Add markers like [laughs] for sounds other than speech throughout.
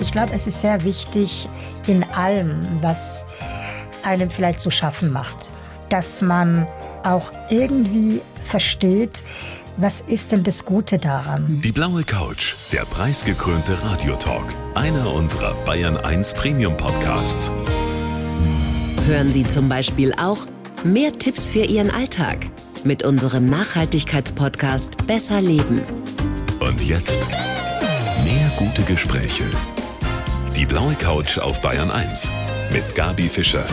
Ich glaube, es ist sehr wichtig in allem, was einem vielleicht zu schaffen macht, dass man auch irgendwie versteht, was ist denn das Gute daran? Die blaue Couch, der preisgekrönte Radiotalk, einer unserer Bayern 1 Premium Podcasts. Hören Sie zum Beispiel auch mehr Tipps für Ihren Alltag mit unserem Nachhaltigkeitspodcast Besser Leben. Und jetzt mehr gute Gespräche. Die blaue Couch auf Bayern 1 mit Gabi Fischer.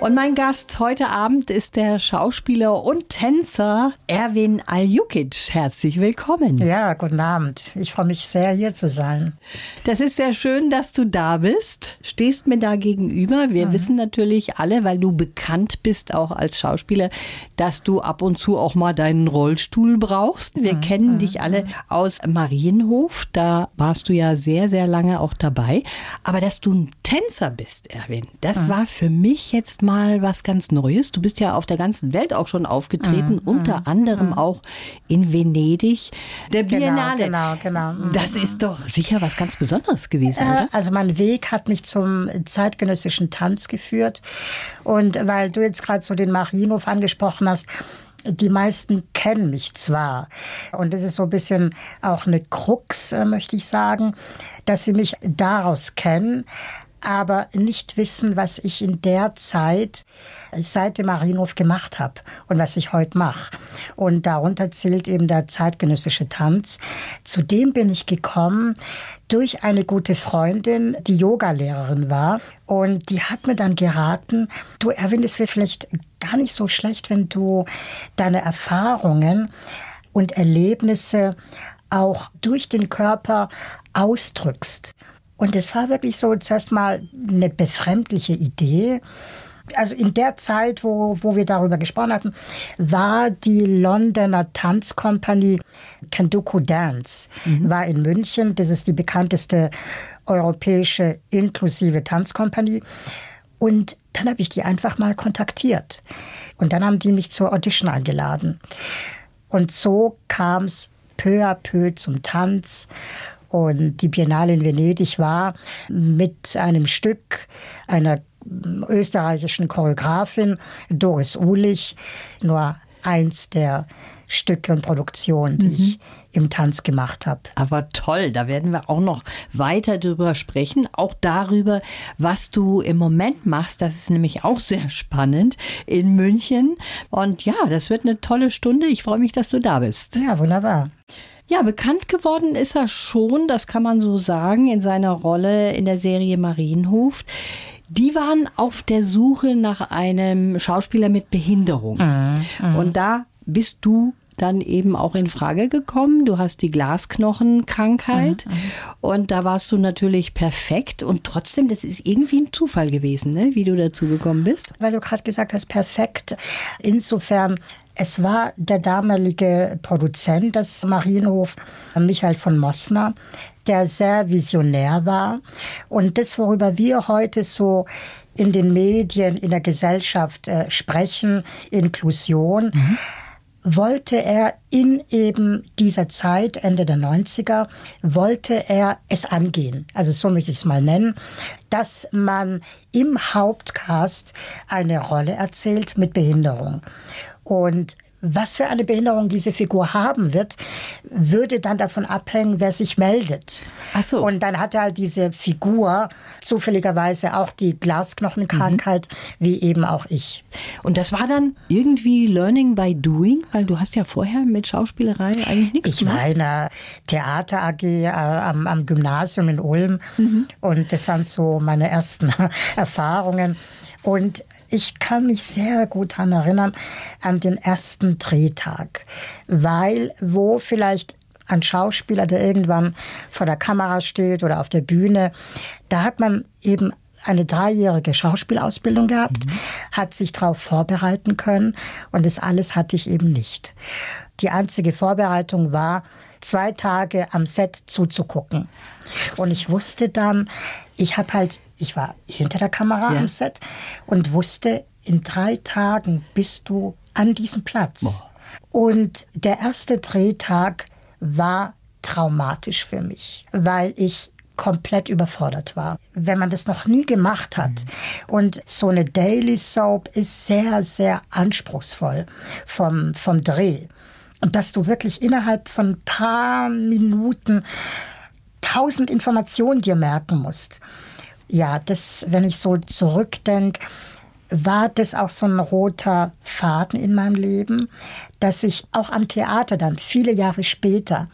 Und mein Gast heute Abend ist der Schauspieler und Tänzer Erwin Aljukic. Herzlich willkommen. Ja, guten Abend. Ich freue mich sehr, hier zu sein. Das ist sehr schön, dass du da bist. Stehst mir da gegenüber. Wir mhm. wissen natürlich alle, weil du bekannt bist auch als Schauspieler, dass du ab und zu auch mal deinen Rollstuhl brauchst. Wir mhm. kennen mhm. dich alle aus Marienhof. Da warst du ja sehr, sehr lange auch dabei. Aber dass du ein Tänzer bist, Erwin, das mhm. war für mich jetzt mal mal was ganz Neues. Du bist ja auf der ganzen Welt auch schon aufgetreten, mhm, unter mhm, anderem mhm. auch in Venedig, der genau, Biennale. Genau, genau. genau. Das ist doch sicher was ganz Besonderes gewesen, äh, oder? Also mein Weg hat mich zum zeitgenössischen Tanz geführt. Und weil du jetzt gerade so den Marienhof angesprochen hast, die meisten kennen mich zwar. Und das ist so ein bisschen auch eine Krux, äh, möchte ich sagen, dass sie mich daraus kennen aber nicht wissen, was ich in der Zeit seit dem Marienhof gemacht habe und was ich heute mache. Und darunter zählt eben der zeitgenössische Tanz. Zu dem bin ich gekommen durch eine gute Freundin, die Yogalehrerin war. Und die hat mir dann geraten, du Erwin, es wäre vielleicht gar nicht so schlecht, wenn du deine Erfahrungen und Erlebnisse auch durch den Körper ausdrückst. Und es war wirklich so zuerst mal eine befremdliche Idee. Also in der Zeit, wo, wo wir darüber gesprochen hatten, war die Londoner Tanzkompanie Kenduku Dance, mhm. war in München. Das ist die bekannteste europäische inklusive Tanzkompanie. Und dann habe ich die einfach mal kontaktiert. Und dann haben die mich zur Audition eingeladen. Und so kam es peu à peu zum Tanz. Und die Biennale in Venedig war mit einem Stück einer österreichischen Choreografin, Doris Uhlich, nur eins der Stücke und Produktionen, die mhm. ich im Tanz gemacht habe. Aber toll, da werden wir auch noch weiter drüber sprechen, auch darüber, was du im Moment machst. Das ist nämlich auch sehr spannend in München. Und ja, das wird eine tolle Stunde. Ich freue mich, dass du da bist. Ja, wunderbar. Ja, bekannt geworden ist er schon, das kann man so sagen, in seiner Rolle in der Serie Marienhof. Die waren auf der Suche nach einem Schauspieler mit Behinderung. Mhm, mhm. Und da bist du dann eben auch in Frage gekommen. Du hast die Glasknochenkrankheit mhm, mhm, und da warst du natürlich perfekt und trotzdem, das ist irgendwie ein Zufall gewesen, ne? wie du dazu gekommen bist. Weil du gerade gesagt hast, perfekt. Insofern es war der damalige Produzent des Marienhof, Michael von Mosner, der sehr visionär war. Und das, worüber wir heute so in den Medien, in der Gesellschaft äh, sprechen, Inklusion, mhm. wollte er in eben dieser Zeit, Ende der 90er, wollte er es angehen. Also so möchte ich es mal nennen, dass man im Hauptcast eine Rolle erzählt mit Behinderung. Und was für eine Behinderung diese Figur haben wird, würde dann davon abhängen, wer sich meldet. Ach so. Und dann hat halt diese Figur zufälligerweise auch die Glasknochenkrankheit, mhm. wie eben auch ich. Und das war dann irgendwie Learning by Doing, weil du hast ja vorher mit Schauspielerei eigentlich nichts ich gemacht. Ich war in der Theater AG äh, am, am, Gymnasium in Ulm mhm. und das waren so meine ersten [laughs] Erfahrungen. Und ich kann mich sehr gut daran erinnern, an den ersten Drehtag, weil wo vielleicht ein Schauspieler, der irgendwann vor der Kamera steht oder auf der Bühne, da hat man eben eine dreijährige Schauspielausbildung gehabt, mhm. hat sich darauf vorbereiten können und das alles hatte ich eben nicht. Die einzige Vorbereitung war, zwei Tage am Set zuzugucken. Und ich wusste dann, ich habe halt, ich war hinter der Kamera ja. am Set und wusste, in drei Tagen bist du an diesem Platz. Boah. Und der erste Drehtag war traumatisch für mich, weil ich komplett überfordert war. Wenn man das noch nie gemacht hat mhm. und so eine Daily Soap ist sehr, sehr anspruchsvoll vom, vom Dreh. Und dass du wirklich innerhalb von ein paar Minuten tausend Informationen dir merken musst. Ja, das, wenn ich so zurückdenke, war das auch so ein roter Faden in meinem Leben, dass ich auch am Theater dann viele Jahre später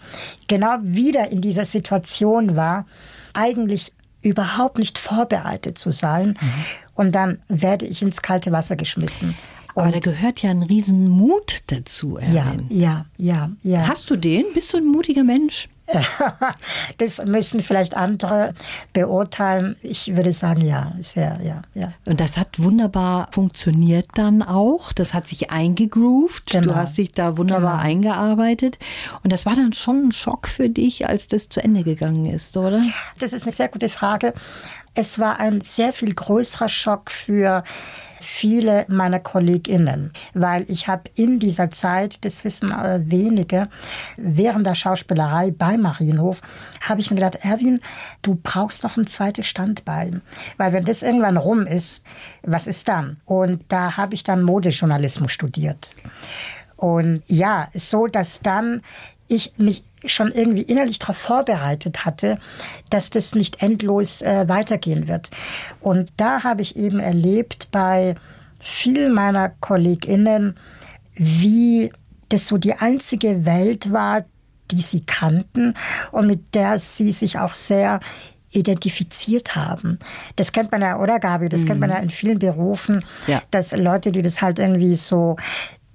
genau wieder in dieser Situation war, eigentlich überhaupt nicht vorbereitet zu sein. Mhm. Und dann werde ich ins kalte Wasser geschmissen. Aber da gehört ja ein Riesenmut dazu, Erwin. Ja, ja, ja, ja. Hast du den? Bist du ein mutiger Mensch? [laughs] das müssen vielleicht andere beurteilen. Ich würde sagen, ja, sehr, ja, ja. Und das hat wunderbar funktioniert dann auch. Das hat sich eingegroovt. Genau. Du hast dich da wunderbar genau. eingearbeitet. Und das war dann schon ein Schock für dich, als das zu Ende gegangen ist, oder? Das ist eine sehr gute Frage. Es war ein sehr viel größerer Schock für viele meiner KollegInnen, weil ich habe in dieser Zeit, das wissen äh, wenige, während der Schauspielerei bei Marienhof, habe ich mir gedacht, Erwin, du brauchst doch ein zweites Standbein, weil wenn das irgendwann rum ist, was ist dann? Und da habe ich dann Modejournalismus studiert. Und ja, so dass dann ich mich schon irgendwie innerlich darauf vorbereitet hatte, dass das nicht endlos äh, weitergehen wird. Und da habe ich eben erlebt bei vielen meiner KollegInnen, wie das so die einzige Welt war, die sie kannten und mit der sie sich auch sehr identifiziert haben. Das kennt man ja, oder Gabi? Das mhm. kennt man ja in vielen Berufen, ja. dass Leute, die das halt irgendwie so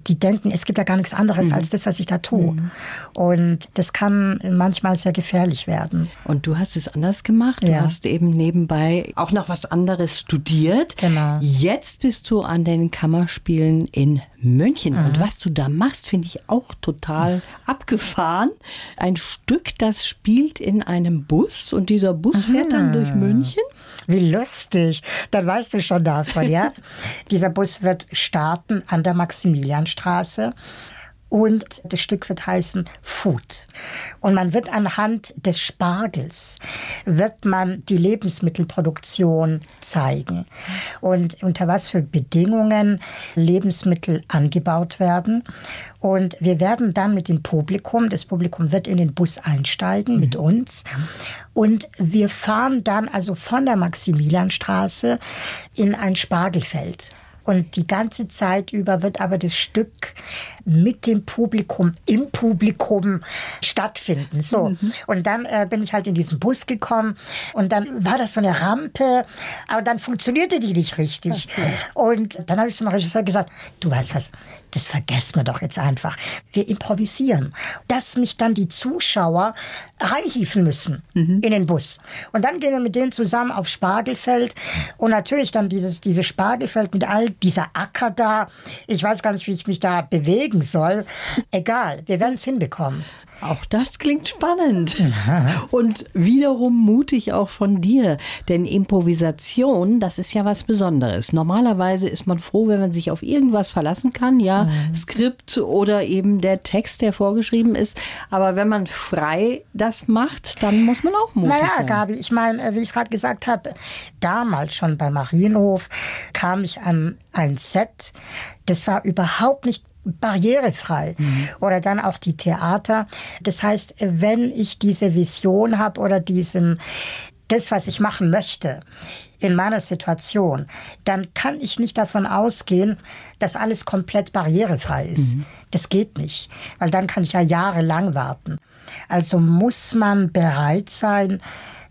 die denken, es gibt ja gar nichts anderes mhm. als das, was ich da tue. Mhm. Und das kann manchmal sehr gefährlich werden. Und du hast es anders gemacht. Du ja. hast eben nebenbei auch noch was anderes studiert. Genau. Jetzt bist du an den Kammerspielen in München. Mhm. Und was du da machst, finde ich auch total [laughs] abgefahren. Ein Stück, das spielt in einem Bus und dieser Bus fährt dann durch München. Wie lustig. Dann weißt du schon davon, ja? [laughs] Dieser Bus wird starten an der Maximilianstraße. Und das Stück wird heißen Food. Und man wird anhand des Spargels, wird man die Lebensmittelproduktion zeigen. Und unter was für Bedingungen Lebensmittel angebaut werden. Und wir werden dann mit dem Publikum, das Publikum wird in den Bus einsteigen mit mhm. uns. Und wir fahren dann also von der Maximilianstraße in ein Spargelfeld. Und die ganze Zeit über wird aber das Stück mit dem Publikum, im Publikum stattfinden. So. Mhm. Und dann äh, bin ich halt in diesen Bus gekommen und dann war das so eine Rampe, aber dann funktionierte die nicht richtig. So. Und dann habe ich zum Regisseur gesagt, du weißt was, das vergessen wir doch jetzt einfach. Wir improvisieren. Dass mich dann die Zuschauer reinhieven müssen mhm. in den Bus. Und dann gehen wir mit denen zusammen auf Spargelfeld und natürlich dann dieses, dieses Spargelfeld mit all dieser Acker da. Ich weiß gar nicht, wie ich mich da bewegen soll. Egal, wir werden es hinbekommen. Auch das klingt spannend. Und wiederum mutig auch von dir. Denn Improvisation, das ist ja was Besonderes. Normalerweise ist man froh, wenn man sich auf irgendwas verlassen kann. Ja, mhm. Skript oder eben der Text, der vorgeschrieben ist. Aber wenn man frei das macht, dann muss man auch mutig naja, sein. Naja, Gabi, ich meine, äh, wie ich es gerade gesagt habe, damals schon bei Marienhof kam ich an ein Set. Das war überhaupt nicht barrierefrei. Mhm. Oder dann auch die Theater. Das heißt, wenn ich diese Vision habe oder diesen, das, was ich machen möchte in meiner Situation, dann kann ich nicht davon ausgehen, dass alles komplett barrierefrei ist. Mhm. Das geht nicht, weil dann kann ich ja jahrelang warten. Also muss man bereit sein,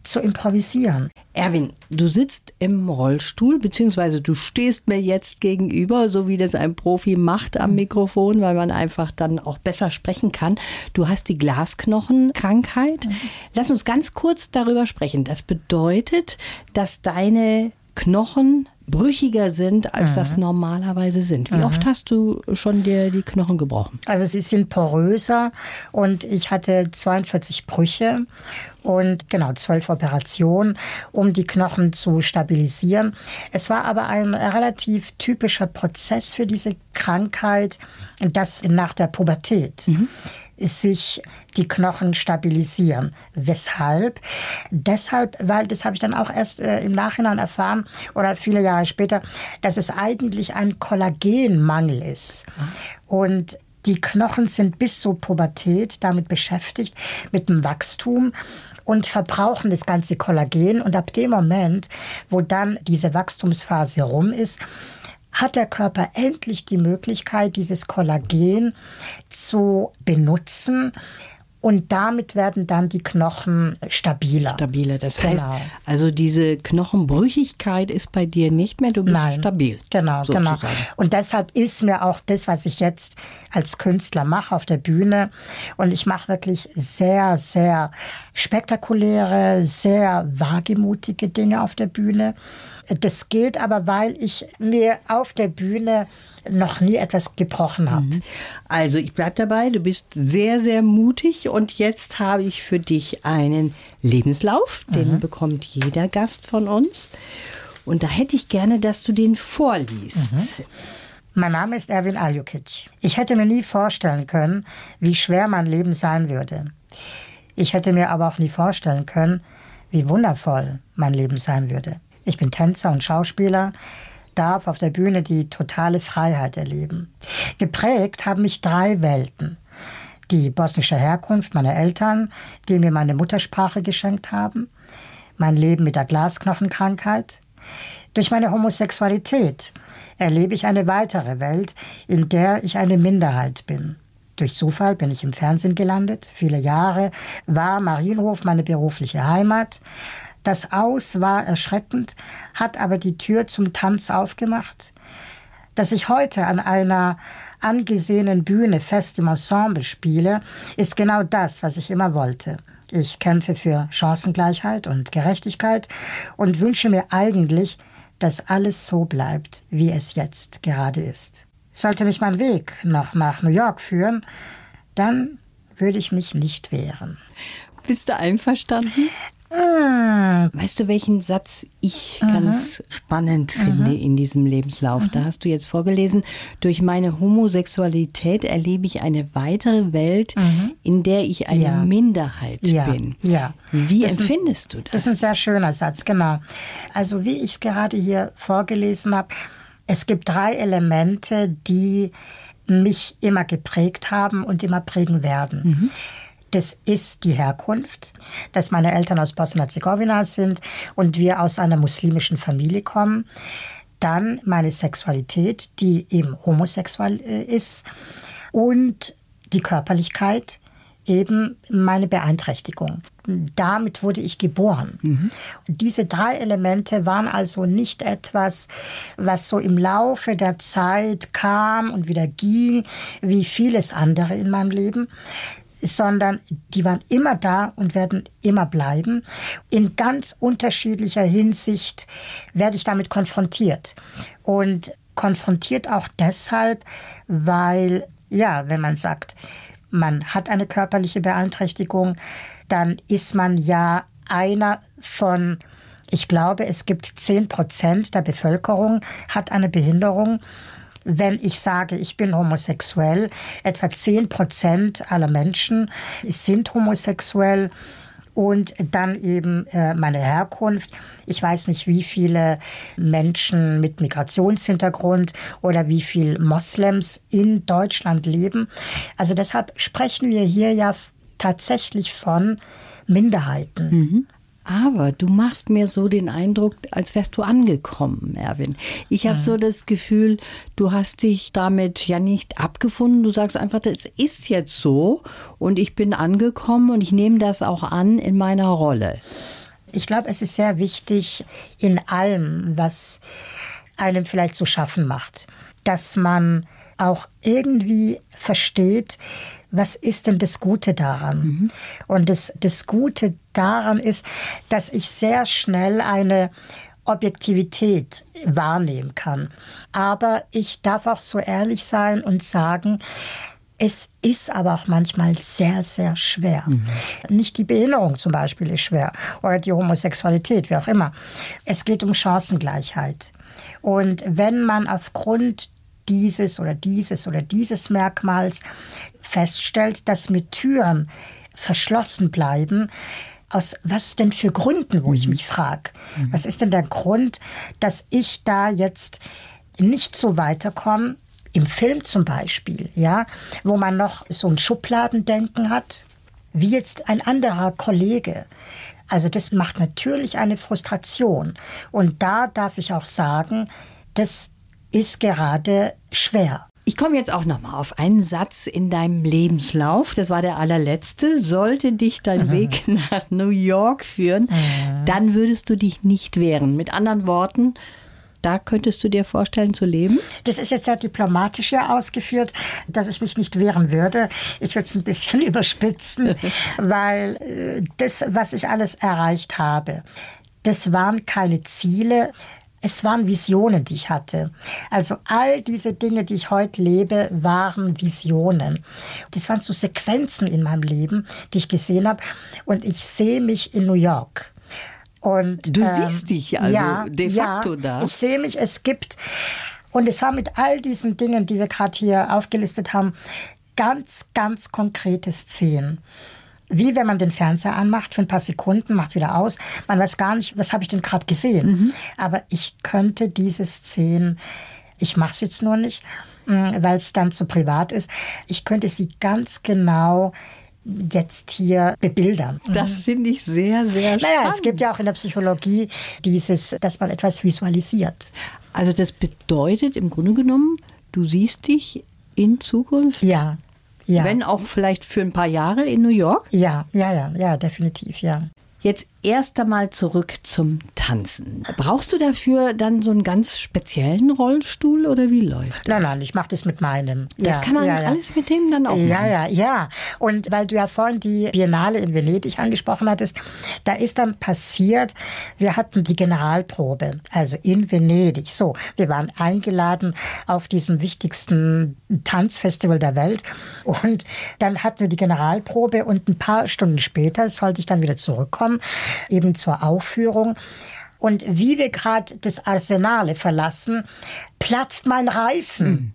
zu improvisieren. Erwin, du sitzt im Rollstuhl, beziehungsweise du stehst mir jetzt gegenüber, so wie das ein Profi macht am Mikrofon, weil man einfach dann auch besser sprechen kann. Du hast die Glasknochenkrankheit. Mhm. Lass uns ganz kurz darüber sprechen. Das bedeutet, dass deine Knochen brüchiger sind, als mhm. das normalerweise sind. Wie mhm. oft hast du schon dir die Knochen gebrochen? Also sie sind poröser und ich hatte 42 Brüche und genau zwölf Operationen, um die Knochen zu stabilisieren. Es war aber ein relativ typischer Prozess für diese Krankheit, dass nach der Pubertät mhm sich die Knochen stabilisieren. Weshalb? Deshalb, weil das habe ich dann auch erst äh, im Nachhinein erfahren oder viele Jahre später, dass es eigentlich ein Kollagenmangel ist. Und die Knochen sind bis zur Pubertät damit beschäftigt, mit dem Wachstum und verbrauchen das ganze Kollagen. Und ab dem Moment, wo dann diese Wachstumsphase rum ist, hat der Körper endlich die Möglichkeit, dieses Kollagen zu benutzen und damit werden dann die Knochen stabiler. Stabiler. Das genau. heißt, also diese Knochenbrüchigkeit ist bei dir nicht mehr, du bist Nein. stabil. Genau, sozusagen. genau. Und deshalb ist mir auch das, was ich jetzt als Künstler mache auf der Bühne, und ich mache wirklich sehr, sehr spektakuläre, sehr wagemutige Dinge auf der Bühne. Das geht aber, weil ich mir auf der Bühne noch nie etwas gebrochen habe. Mhm. Also ich bleibe dabei, du bist sehr, sehr mutig und jetzt habe ich für dich einen Lebenslauf, den mhm. bekommt jeder Gast von uns. Und da hätte ich gerne, dass du den vorliest. Mhm. Mein Name ist Erwin Aljukic. Ich hätte mir nie vorstellen können, wie schwer mein Leben sein würde. Ich hätte mir aber auch nie vorstellen können, wie wundervoll mein Leben sein würde. Ich bin Tänzer und Schauspieler, darf auf der Bühne die totale Freiheit erleben. Geprägt haben mich drei Welten. Die bosnische Herkunft meiner Eltern, die mir meine Muttersprache geschenkt haben, mein Leben mit der Glasknochenkrankheit. Durch meine Homosexualität erlebe ich eine weitere Welt, in der ich eine Minderheit bin. Durch Zufall bin ich im Fernsehen gelandet. Viele Jahre war Marienhof meine berufliche Heimat. Das Aus war erschreckend, hat aber die Tür zum Tanz aufgemacht. Dass ich heute an einer angesehenen Bühne fest im Ensemble spiele, ist genau das, was ich immer wollte. Ich kämpfe für Chancengleichheit und Gerechtigkeit und wünsche mir eigentlich, dass alles so bleibt, wie es jetzt gerade ist. Sollte mich mein Weg noch nach New York führen, dann würde ich mich nicht wehren. Bist du einverstanden? Ah. Weißt du, welchen Satz ich Aha. ganz spannend finde Aha. in diesem Lebenslauf? Aha. Da hast du jetzt vorgelesen, durch meine Homosexualität erlebe ich eine weitere Welt, in der ich eine ja. Minderheit ja. bin. Ja. Wie das empfindest ein, du das? Das ist ein sehr schöner Satz, genau. Also wie ich es gerade hier vorgelesen habe, es gibt drei Elemente, die mich immer geprägt haben und immer prägen werden. Mhm. Das ist die Herkunft, dass meine Eltern aus Bosnien-Herzegowina sind und wir aus einer muslimischen Familie kommen. Dann meine Sexualität, die eben homosexuell äh, ist. Und die Körperlichkeit, eben meine Beeinträchtigung. Damit wurde ich geboren. Mhm. Diese drei Elemente waren also nicht etwas, was so im Laufe der Zeit kam und wieder ging, wie vieles andere in meinem Leben, sondern die waren immer da und werden immer bleiben. In ganz unterschiedlicher Hinsicht werde ich damit konfrontiert. Und konfrontiert auch deshalb, weil, ja, wenn man sagt, man hat eine körperliche Beeinträchtigung, dann ist man ja einer von, ich glaube, es gibt 10 Prozent der Bevölkerung hat eine Behinderung wenn ich sage, ich bin homosexuell, etwa 10 Prozent aller Menschen sind homosexuell und dann eben äh, meine Herkunft. Ich weiß nicht, wie viele Menschen mit Migrationshintergrund oder wie viele Moslems in Deutschland leben. Also deshalb sprechen wir hier ja tatsächlich von Minderheiten. Mhm. Aber du machst mir so den Eindruck, als wärst du angekommen, Erwin. Ich habe mhm. so das Gefühl, du hast dich damit ja nicht abgefunden. Du sagst einfach, das ist jetzt so und ich bin angekommen und ich nehme das auch an in meiner Rolle. Ich glaube, es ist sehr wichtig in allem, was einem vielleicht zu schaffen macht, dass man auch irgendwie versteht, was ist denn das Gute daran? Mhm. Und das, das Gute daran ist, dass ich sehr schnell eine Objektivität wahrnehmen kann. Aber ich darf auch so ehrlich sein und sagen, es ist aber auch manchmal sehr, sehr schwer. Mhm. Nicht die Behinderung zum Beispiel ist schwer oder die Homosexualität, wie auch immer. Es geht um Chancengleichheit. Und wenn man aufgrund dieses oder dieses oder dieses Merkmals feststellt, dass mit Türen verschlossen bleiben. Aus was denn für Gründen, wo ich mich frage. Was ist denn der Grund, dass ich da jetzt nicht so weiterkomme? Im Film zum Beispiel, ja, wo man noch so ein Schubladendenken hat, wie jetzt ein anderer Kollege. Also das macht natürlich eine Frustration. Und da darf ich auch sagen, das ist gerade schwer. Ich komme jetzt auch noch mal auf einen Satz in deinem Lebenslauf. Das war der allerletzte. Sollte dich dein mhm. Weg [laughs] nach New York führen, mhm. dann würdest du dich nicht wehren. Mit anderen Worten, da könntest du dir vorstellen zu leben? Das ist jetzt sehr diplomatisch ja ausgeführt, dass ich mich nicht wehren würde. Ich würde es ein bisschen [laughs] überspitzen, [laughs] weil äh, das, was ich alles erreicht habe, das waren keine Ziele, es waren Visionen, die ich hatte. Also all diese Dinge, die ich heute lebe, waren Visionen. Das waren so Sequenzen in meinem Leben, die ich gesehen habe. Und ich sehe mich in New York. Und, du ähm, siehst dich also ja, de facto ja, da. Ich sehe mich, es gibt, und es war mit all diesen Dingen, die wir gerade hier aufgelistet haben, ganz, ganz konkrete Szenen wie wenn man den Fernseher anmacht für ein paar Sekunden, macht wieder aus. Man weiß gar nicht, was habe ich denn gerade gesehen. Mhm. Aber ich könnte diese Szenen, ich mache es jetzt nur nicht, mm, weil es dann zu privat ist, ich könnte sie ganz genau jetzt hier bebildern. Das mhm. finde ich sehr, sehr spannend. Naja, es gibt ja auch in der Psychologie dieses, dass man etwas visualisiert. Also das bedeutet im Grunde genommen, du siehst dich in Zukunft ja. Ja. Wenn auch vielleicht für ein paar Jahre in New York? Ja, ja, ja, ja, definitiv, ja. Jetzt erst einmal zurück zum Tanzen. Brauchst du dafür dann so einen ganz speziellen Rollstuhl oder wie läuft das? Nein, nein, ich mache das mit meinem. Das ja, kann man ja, ja. alles mit dem dann auch machen? Ja, ja, ja. Und weil du ja vorhin die Biennale in Venedig angesprochen hattest, da ist dann passiert, wir hatten die Generalprobe, also in Venedig. So, wir waren eingeladen auf diesem wichtigsten Tanzfestival der Welt und dann hatten wir die Generalprobe und ein paar Stunden später sollte ich dann wieder zurückkommen eben zur Aufführung. Und wie wir gerade das Arsenale verlassen, platzt mein Reifen. Mhm.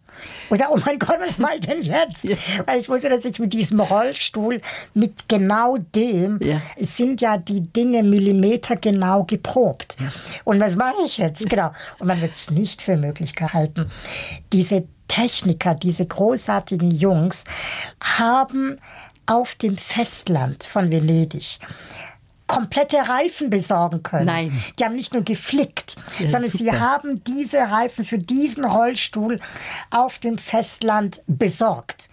Oder, oh mein Gott, was mache ich denn jetzt? Ja. Weil ich wusste, dass ich mit diesem Rollstuhl, mit genau dem, ja. sind ja die Dinge millimetergenau geprobt. Ja. Und was mache ich jetzt? Genau. Und man wird es nicht für möglich gehalten. Diese Techniker, diese großartigen Jungs haben auf dem Festland von Venedig komplette Reifen besorgen können. Nein. Die haben nicht nur geflickt, ja, sondern super. sie haben diese Reifen für diesen Rollstuhl auf dem Festland besorgt.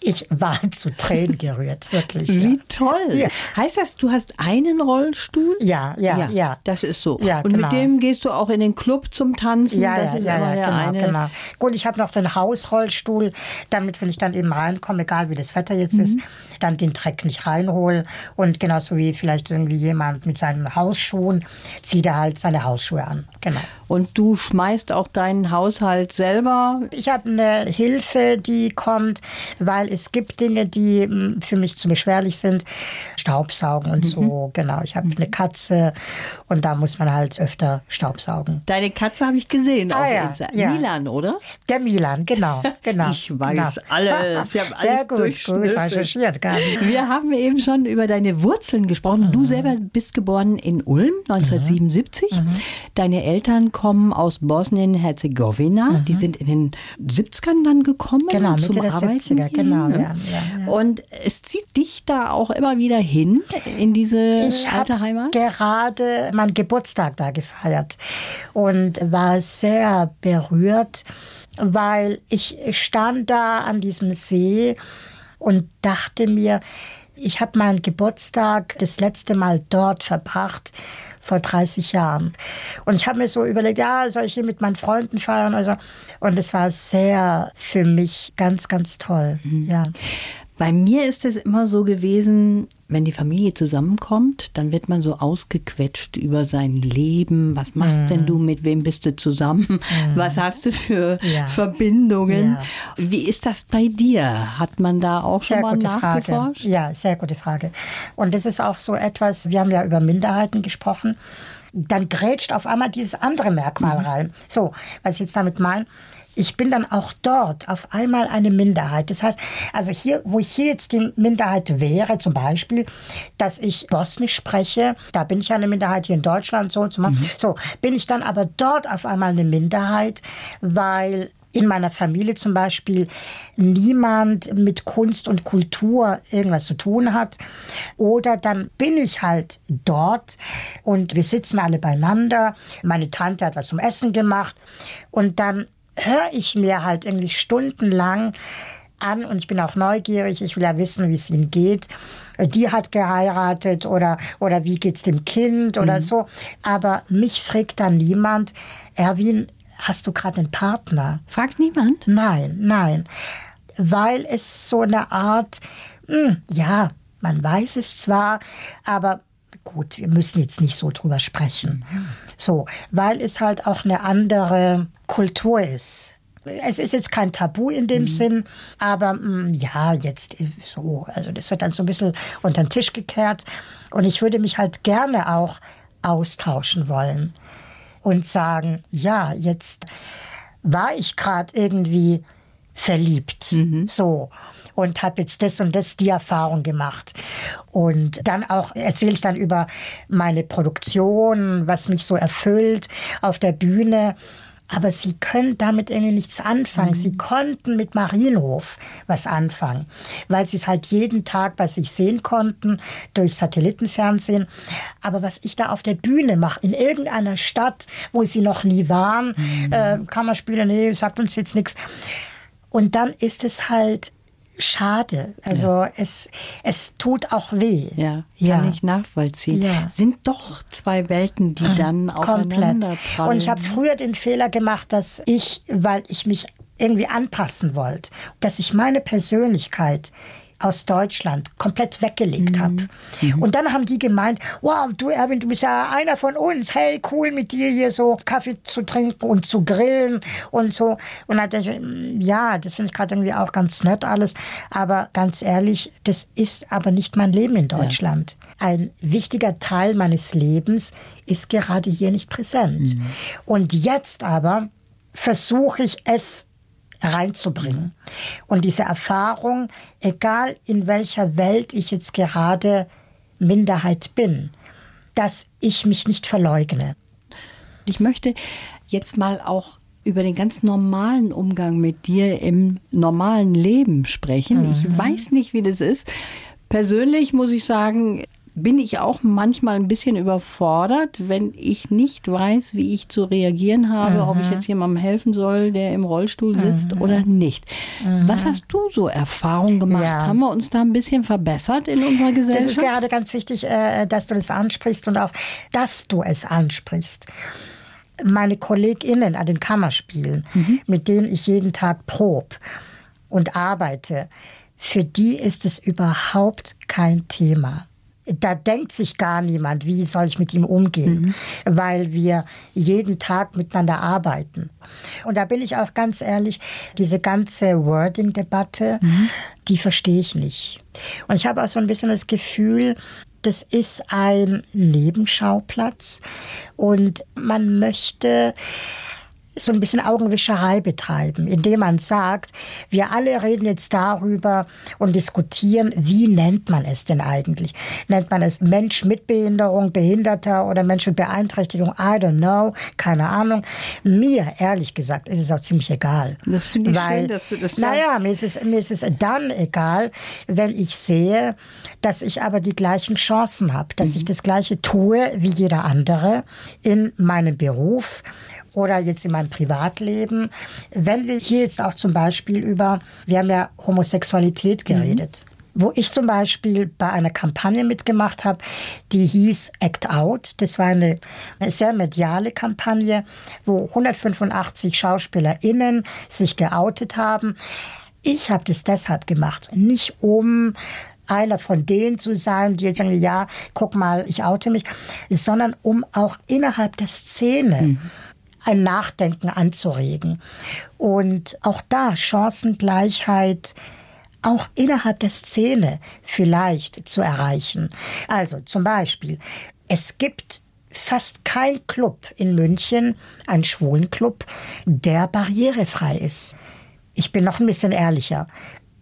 Ich war [laughs] zu Tränen gerührt, wirklich. Wie ja. toll. Ja. Heißt das, du hast einen Rollstuhl? Ja, ja, ja. ja. Das ist so. Ja, Und genau. mit dem gehst du auch in den Club zum Tanzen? Ja, das ja, ist ja, immer ja genau, eine. genau. Gut, ich habe noch den Hausrollstuhl, damit, wenn ich dann eben reinkomme, egal wie das Wetter jetzt mhm. ist, dann den Dreck nicht reinhole. Und genauso wie vielleicht irgendwie jemand mit seinen Hausschuhen, zieht er halt seine Hausschuhe an. Genau. Und du schmeißt auch deinen Haushalt selber? Ich habe eine Hilfe, die kommt, weil es gibt Dinge, die hm, für mich zu beschwerlich sind. Staubsaugen und mhm. so, genau. Ich habe mhm. eine Katze und da muss man halt öfter Staubsaugen. Deine Katze habe ich gesehen ah, auf ja. Ja. Milan, oder? Der Milan, genau. [laughs] genau ich weiß genau. alles. Ich habe [laughs] alles gut, gut recherchiert. Nicht. [laughs] Wir haben eben schon über deine Wurzeln gesprochen. Mhm. Du selber bist geboren in Ulm 1977. Mhm. Deine Eltern kommen aus Bosnien-Herzegowina. Mhm. Die sind in den 70ern dann gekommen genau, zum Mitte Arbeiten. Der 70er, genau, ja, ja, ja. Und es zieht dich da auch immer wieder hin in diese ich alte Heimat? gerade meinen Geburtstag da gefeiert und war sehr berührt, weil ich stand da an diesem See und dachte mir, ich habe meinen Geburtstag das letzte Mal dort verbracht vor 30 Jahren. Und ich habe mir so überlegt, ja, soll ich hier mit meinen Freunden feiern? Also, und es war sehr für mich ganz, ganz toll. Mhm. Ja. Bei mir ist es immer so gewesen, wenn die Familie zusammenkommt, dann wird man so ausgequetscht über sein Leben. Was machst mhm. denn du? Mit wem bist du zusammen? Mhm. Was hast du für ja. Verbindungen? Ja. Wie ist das bei dir? Hat man da auch schon sehr mal nachgeforscht? Frage. Ja, sehr gute Frage. Und das ist auch so etwas, wir haben ja über Minderheiten gesprochen. Dann grätscht auf einmal dieses andere Merkmal mhm. rein. So, was ich jetzt damit meine, ich bin dann auch dort auf einmal eine Minderheit. Das heißt, also hier, wo ich hier jetzt die Minderheit wäre, zum Beispiel, dass ich Bosnisch spreche, da bin ich eine Minderheit hier in Deutschland, so, mhm. so bin ich dann aber dort auf einmal eine Minderheit, weil in meiner Familie zum Beispiel niemand mit Kunst und Kultur irgendwas zu tun hat. Oder dann bin ich halt dort und wir sitzen alle beieinander. Meine Tante hat was zum Essen gemacht und dann höre ich mir halt irgendwie stundenlang an und ich bin auch neugierig, ich will ja wissen, wie es ihnen geht. Die hat geheiratet oder, oder wie geht es dem Kind oder mhm. so. Aber mich fragt dann niemand, Erwin, hast du gerade einen Partner? Fragt niemand? Nein, nein. Weil es so eine Art, mh, hm, ja, man weiß es zwar, aber gut, wir müssen jetzt nicht so drüber sprechen. Mhm. So, weil es halt auch eine andere Kultur ist. Es ist jetzt kein Tabu in dem mhm. Sinn, aber mh, hm, ja, jetzt so, also das wird dann so ein bisschen unter den Tisch gekehrt. Und ich würde mich halt gerne auch austauschen wollen und sagen, ja, jetzt war ich gerade irgendwie verliebt, mhm. so und habe jetzt das und das die Erfahrung gemacht. Und dann auch erzähle ich dann über meine Produktion, was mich so erfüllt auf der Bühne. Aber sie können damit irgendwie nichts anfangen. Mhm. Sie konnten mit Marienhof was anfangen, weil sie es halt jeden Tag bei sich sehen konnten durch Satellitenfernsehen. Aber was ich da auf der Bühne mache, in irgendeiner Stadt, wo sie noch nie waren, mhm. äh, Kammerspieler, nee, sagt uns jetzt nichts. Und dann ist es halt schade. Also ja. es, es tut auch weh. Ja, kann ja. ich nachvollziehen. Ja. Sind doch zwei Welten, die dann aufeinander prallen. Und ich habe früher den Fehler gemacht, dass ich, weil ich mich irgendwie anpassen wollte, dass ich meine Persönlichkeit aus Deutschland komplett weggelegt mhm. habe. Mhm. Und dann haben die gemeint, wow, du Erwin, du bist ja einer von uns. Hey, cool mit dir hier so Kaffee zu trinken und zu grillen und so. Und dann dachte ich, mm, ja, das finde ich gerade irgendwie auch ganz nett alles. Aber ganz ehrlich, das ist aber nicht mein Leben in Deutschland. Ja. Ein wichtiger Teil meines Lebens ist gerade hier nicht präsent. Mhm. Und jetzt aber versuche ich es reinzubringen. Und diese Erfahrung, egal in welcher Welt ich jetzt gerade Minderheit bin, dass ich mich nicht verleugne. Ich möchte jetzt mal auch über den ganz normalen Umgang mit dir im normalen Leben sprechen. Mhm. Ich weiß nicht, wie das ist. Persönlich muss ich sagen, bin ich auch manchmal ein bisschen überfordert, wenn ich nicht weiß, wie ich zu reagieren habe, mhm. ob ich mhm. jetzt jemandem helfen soll, der im Rollstuhl sitzt mhm. oder nicht. Mhm. Was hast du so Erfahrungen gemacht? Ja. Haben wir uns da ein bisschen verbessert in unserer Gesellschaft? Das ist gerade ganz wichtig, äh, dass du das ansprichst und auch, dass du es ansprichst meine KollegInnen an den Kammerspielen, mhm. mit denen ich jeden Tag prob und arbeite, für die ist es überhaupt kein Thema da denkt sich gar niemand, wie soll ich mit ihm umgehen, mhm. weil wir jeden Tag miteinander arbeiten. Und da bin ich auch ganz ehrlich, diese ganze Wording-Debatte, mhm. die verstehe ich nicht. Und ich habe auch so ein bisschen das Gefühl, das ist ein Nebenschauplatz und man möchte so ein bisschen Augenwischerei betreiben, indem man sagt, wir alle reden jetzt darüber und diskutieren, wie nennt man es denn eigentlich? Nennt man es Mensch mit Behinderung, Behinderter oder Mensch mit Beeinträchtigung? I don't know, keine Ahnung. Mir, ehrlich gesagt, ist es auch ziemlich egal. Das finde ich Weil, schön, dass du das sagst. Naja, mir ist, es, mir ist es dann egal, wenn ich sehe, dass ich aber die gleichen Chancen habe, dass mhm. ich das Gleiche tue wie jeder andere in meinem Beruf oder jetzt in meinem Privatleben. Wenn wir hier jetzt auch zum Beispiel über, wir haben ja Homosexualität geredet. Mhm wo ich zum Beispiel bei einer Kampagne mitgemacht habe, die hieß Act Out. Das war eine, eine sehr mediale Kampagne, wo 185 SchauspielerInnen sich geoutet haben. Ich habe das deshalb gemacht, nicht um einer von denen zu sein, die jetzt sagen, ja, guck mal, ich oute mich, sondern um auch innerhalb der Szene mhm ein Nachdenken anzuregen. Und auch da Chancengleichheit auch innerhalb der Szene vielleicht zu erreichen. Also zum Beispiel, es gibt fast kein Club in München, ein Schwulenclub, der barrierefrei ist. Ich bin noch ein bisschen ehrlicher.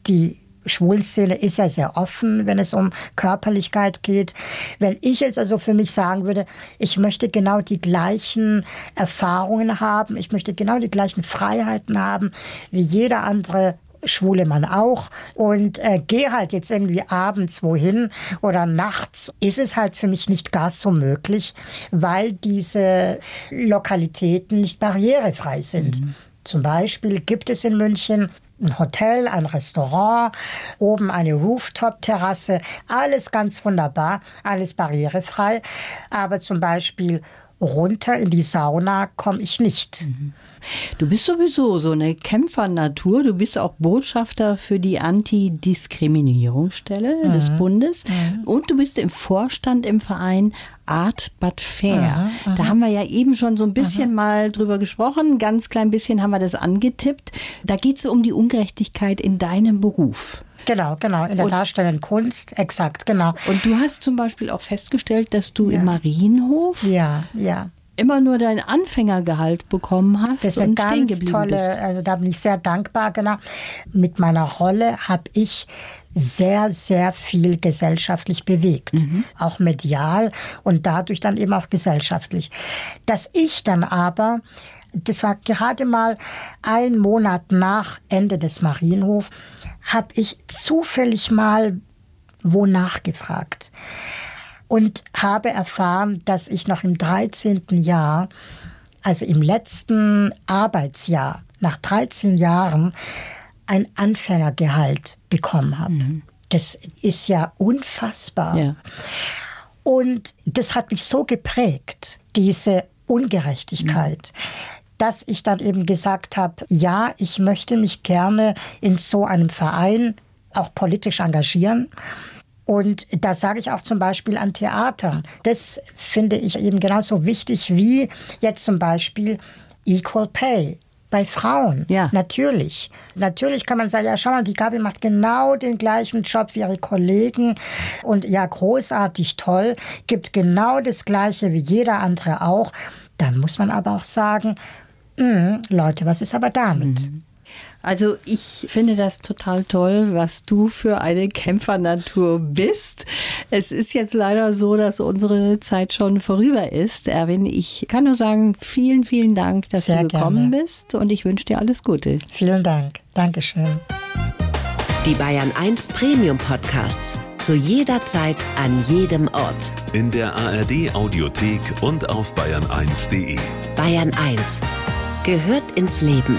Die Schwulenszene ist ja sehr offen, wenn es um Körperlichkeit geht. Wenn ich jetzt also für mich sagen würde, ich möchte genau die gleichen Erfahrungen haben, ich möchte genau die gleichen Freiheiten haben wie jeder andere schwule Mann auch und äh, gehe halt jetzt irgendwie abends wohin oder nachts, ist es halt für mich nicht gar so möglich, weil diese Lokalitäten nicht barrierefrei sind. Mhm. Zum Beispiel gibt es in München ein Hotel, ein Restaurant, oben eine Rooftop-Terrasse, alles ganz wunderbar, alles barrierefrei. Aber zum Beispiel runter in die Sauna komme ich nicht. Mhm. Du bist sowieso so eine Kämpfernatur. Du bist auch Botschafter für die Antidiskriminierungsstelle mhm. des Bundes. Mhm. Und du bist im Vorstand im Verein Art but Fair. Mhm. Da haben wir ja eben schon so ein bisschen mal drüber gesprochen. Ganz klein bisschen haben wir das angetippt. Da geht es um die Ungerechtigkeit in deinem Beruf. Genau, genau, in der und, darstellenden Kunst, exakt, genau. Und du hast zum Beispiel auch festgestellt, dass du ja. im Marienhof ja, ja immer nur dein Anfängergehalt bekommen hast das ist und ganz tolle, bist. Also da bin ich sehr dankbar. Genau. Mit meiner Rolle habe ich sehr, sehr viel gesellschaftlich bewegt, mhm. auch medial und dadurch dann eben auch gesellschaftlich. Dass ich dann aber, das war gerade mal ein Monat nach Ende des Marienhof, habe ich zufällig mal wo nachgefragt und habe erfahren, dass ich noch im 13. Jahr, also im letzten Arbeitsjahr, nach 13 Jahren, ein Anfängergehalt bekommen habe. Mhm. Das ist ja unfassbar. Ja. Und das hat mich so geprägt, diese Ungerechtigkeit. Mhm dass ich dann eben gesagt habe, ja, ich möchte mich gerne in so einem Verein auch politisch engagieren. Und da sage ich auch zum Beispiel an Theatern. Das finde ich eben genauso wichtig wie jetzt zum Beispiel Equal Pay bei Frauen. Ja. Natürlich. Natürlich kann man sagen, ja, schau mal, die Gabi macht genau den gleichen Job wie ihre Kollegen und ja, großartig toll, gibt genau das Gleiche wie jeder andere auch. Dann muss man aber auch sagen, mh, hm, Leute, was ist aber damit? Mhm. Also ich finde das total toll, was du für eine Kämpfernatur bist. Es ist jetzt leider so, dass unsere Zeit schon vorüber ist. Erwin, ich kann nur sagen, vielen, vielen Dank, dass Sehr du gekommen gerne. bist und ich wünsche dir alles Gute. Vielen Dank. Dankeschön. Die Bayern 1 Premium Podcasts. Zu jeder Zeit, an jedem Ort. In der ARD Audiothek und auf bayern1.de. Bayern 1 gehört ins Leben.